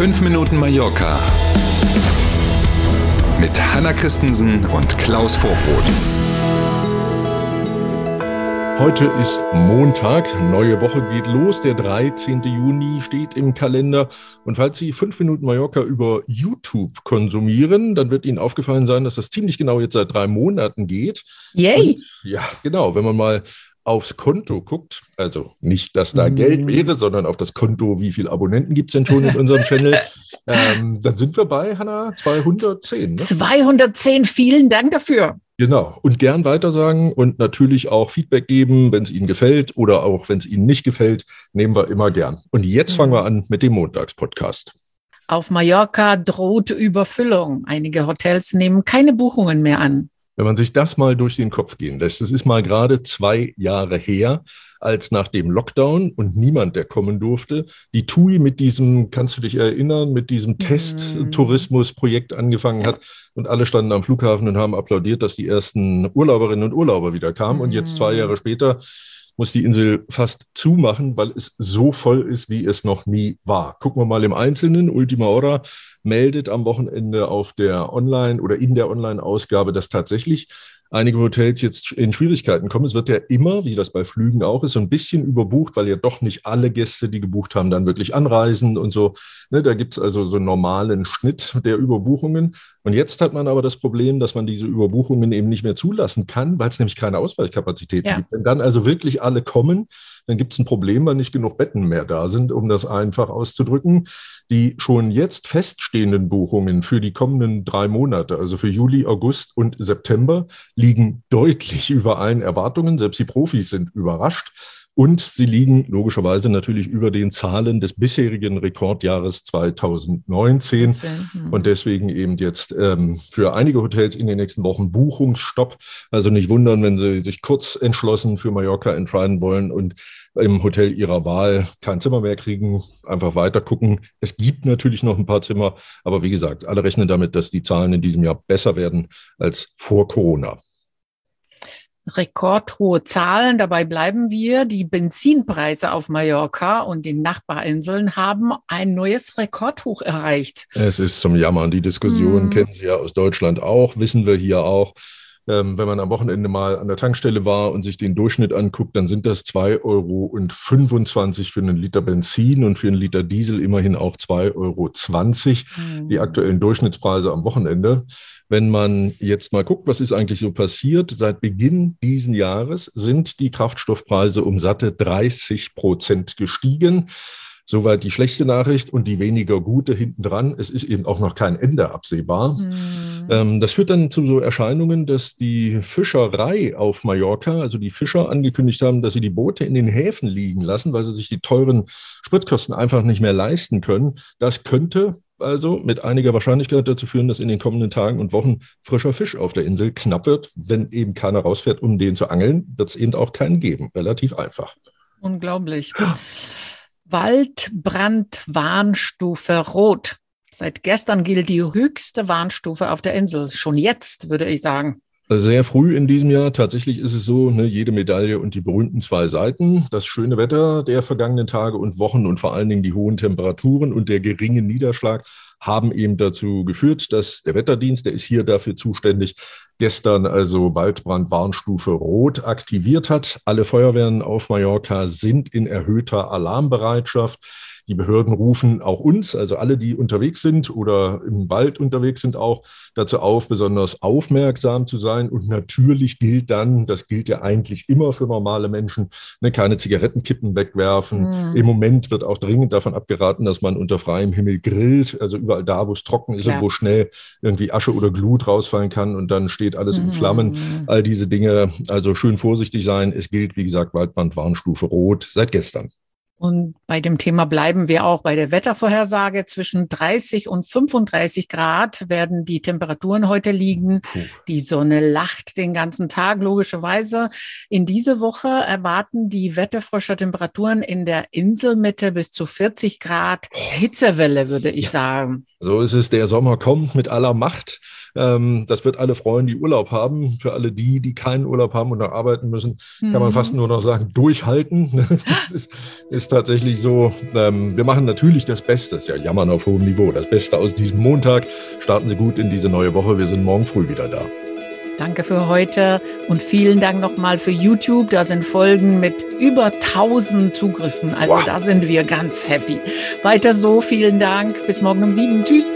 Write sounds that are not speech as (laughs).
5 Minuten Mallorca mit Hanna Christensen und Klaus Vorbrot. Heute ist Montag, neue Woche geht los, der 13. Juni steht im Kalender. Und falls Sie 5 Minuten Mallorca über YouTube konsumieren, dann wird Ihnen aufgefallen sein, dass das ziemlich genau jetzt seit drei Monaten geht. Yay! Und, ja, genau. Wenn man mal aufs Konto guckt, also nicht, dass da Geld wäre, sondern auf das Konto, wie viele Abonnenten gibt es denn schon in (laughs) unserem Channel, ähm, dann sind wir bei, Hanna, 210. Ne? 210, vielen Dank dafür. Genau. Und gern weitersagen und natürlich auch Feedback geben, wenn es Ihnen gefällt oder auch wenn es Ihnen nicht gefällt, nehmen wir immer gern. Und jetzt fangen wir an mit dem Montagspodcast. Auf Mallorca droht Überfüllung. Einige Hotels nehmen keine Buchungen mehr an. Wenn man sich das mal durch den Kopf gehen lässt, es ist mal gerade zwei Jahre her, als nach dem Lockdown und niemand, der kommen durfte, die TUI mit diesem, kannst du dich erinnern, mit diesem Testtourismusprojekt angefangen hat und alle standen am Flughafen und haben applaudiert, dass die ersten Urlauberinnen und Urlauber wieder kamen. Und jetzt zwei Jahre später muss die Insel fast zumachen, weil es so voll ist, wie es noch nie war. Gucken wir mal im Einzelnen. Ultima Hora meldet am Wochenende auf der Online- oder in der Online-Ausgabe, dass tatsächlich einige Hotels jetzt in Schwierigkeiten kommen. Es wird ja immer, wie das bei Flügen auch ist, so ein bisschen überbucht, weil ja doch nicht alle Gäste, die gebucht haben, dann wirklich anreisen und so. Ne, da gibt es also so einen normalen Schnitt der Überbuchungen. Und jetzt hat man aber das Problem, dass man diese Überbuchungen eben nicht mehr zulassen kann, weil es nämlich keine Ausweichkapazitäten Ja. gibt. Wenn dann also wirklich alle kommen, dann gibt es ein Problem, weil nicht genug Betten mehr da sind, um das einfach auszudrücken. Die schon jetzt feststehenden Buchungen für die kommenden drei Monate, also für Juli, August und September, liegen deutlich über allen Erwartungen. Selbst die Profis sind überrascht. Und sie liegen logischerweise natürlich über den Zahlen des bisherigen Rekordjahres 2019. Hm. Und deswegen eben jetzt ähm, für einige Hotels in den nächsten Wochen Buchungsstopp. Also nicht wundern, wenn Sie sich kurz entschlossen für Mallorca entscheiden wollen und im Hotel Ihrer Wahl kein Zimmer mehr kriegen, einfach weiter gucken. Es gibt natürlich noch ein paar Zimmer, aber wie gesagt, alle rechnen damit, dass die Zahlen in diesem Jahr besser werden als vor Corona. Rekordhohe Zahlen, dabei bleiben wir. Die Benzinpreise auf Mallorca und den Nachbarinseln haben ein neues Rekordhoch erreicht. Es ist zum Jammern. Die Diskussion Mm. kennen Sie ja aus Deutschland auch, wissen wir hier auch. Ähm, wenn man am Wochenende mal an der Tankstelle war und sich den Durchschnitt anguckt, dann sind das 2,25 Euro für einen Liter Benzin und für einen Liter Diesel immerhin auch 2,20 Euro die aktuellen Durchschnittspreise am Wochenende. Wenn man jetzt mal guckt, was ist eigentlich so passiert, seit Beginn diesen Jahres sind die Kraftstoffpreise um satte 30 Prozent gestiegen. Soweit die schlechte Nachricht und die weniger gute hintendran. Es ist eben auch noch kein Ende absehbar. Hm. Ähm, das führt dann zu so Erscheinungen, dass die Fischerei auf Mallorca, also die Fischer angekündigt haben, dass sie die Boote in den Häfen liegen lassen, weil sie sich die teuren Spritkosten einfach nicht mehr leisten können. Das könnte also mit einiger Wahrscheinlichkeit dazu führen, dass in den kommenden Tagen und Wochen frischer Fisch auf der Insel knapp wird. Wenn eben keiner rausfährt, um den zu angeln, wird es eben auch keinen geben. Relativ einfach. Unglaublich. (gasps) Waldbrandwarnstufe Rot. Seit gestern gilt die höchste Warnstufe auf der Insel. Schon jetzt, würde ich sagen. Sehr früh in diesem Jahr. Tatsächlich ist es so, ne, jede Medaille und die berühmten zwei Seiten. Das schöne Wetter der vergangenen Tage und Wochen und vor allen Dingen die hohen Temperaturen und der geringe Niederschlag haben eben dazu geführt, dass der Wetterdienst, der ist hier dafür zuständig, gestern also Waldbrandwarnstufe Rot aktiviert hat. Alle Feuerwehren auf Mallorca sind in erhöhter Alarmbereitschaft. Die Behörden rufen auch uns, also alle, die unterwegs sind oder im Wald unterwegs sind, auch dazu auf, besonders aufmerksam zu sein. Und natürlich gilt dann, das gilt ja eigentlich immer für normale Menschen, ne, keine Zigarettenkippen wegwerfen. Mhm. Im Moment wird auch dringend davon abgeraten, dass man unter freiem Himmel grillt, also überall da, wo es trocken ist Klar. und wo schnell irgendwie Asche oder Glut rausfallen kann und dann steht alles in Mhm. Flammen. All diese Dinge, also schön vorsichtig sein. Es gilt, wie gesagt, Waldbrandwarnstufe Rot seit gestern. Und bei dem Thema bleiben wir auch bei der Wettervorhersage. Zwischen 30 und 35 Grad werden die Temperaturen heute liegen. Puh. Die Sonne lacht den ganzen Tag, logischerweise. In diese Woche erwarten die Wetterforscher Temperaturen in der Inselmitte bis zu 40 Grad. Hitzewelle, würde ich sagen. So ist es, der Sommer kommt mit aller Macht. Ähm, das wird alle freuen, die Urlaub haben. Für alle die, die keinen Urlaub haben und noch arbeiten müssen, mhm. kann man mhm. fast nur noch sagen, durchhalten. (laughs) Das ist, ist tatsächlich so. Ähm, wir machen natürlich das Beste. Das ist ja Jammern auf hohem Niveau. Das Beste aus diesem Montag. Starten Sie gut in diese neue Woche. Wir sind morgen früh wieder da. Danke für heute und vielen Dank nochmal für YouTube. Da sind Folgen mit über 1000 Zugriffen. Also wow. da sind wir ganz happy. Weiter so, vielen Dank. Bis morgen um sieben. Tschüss.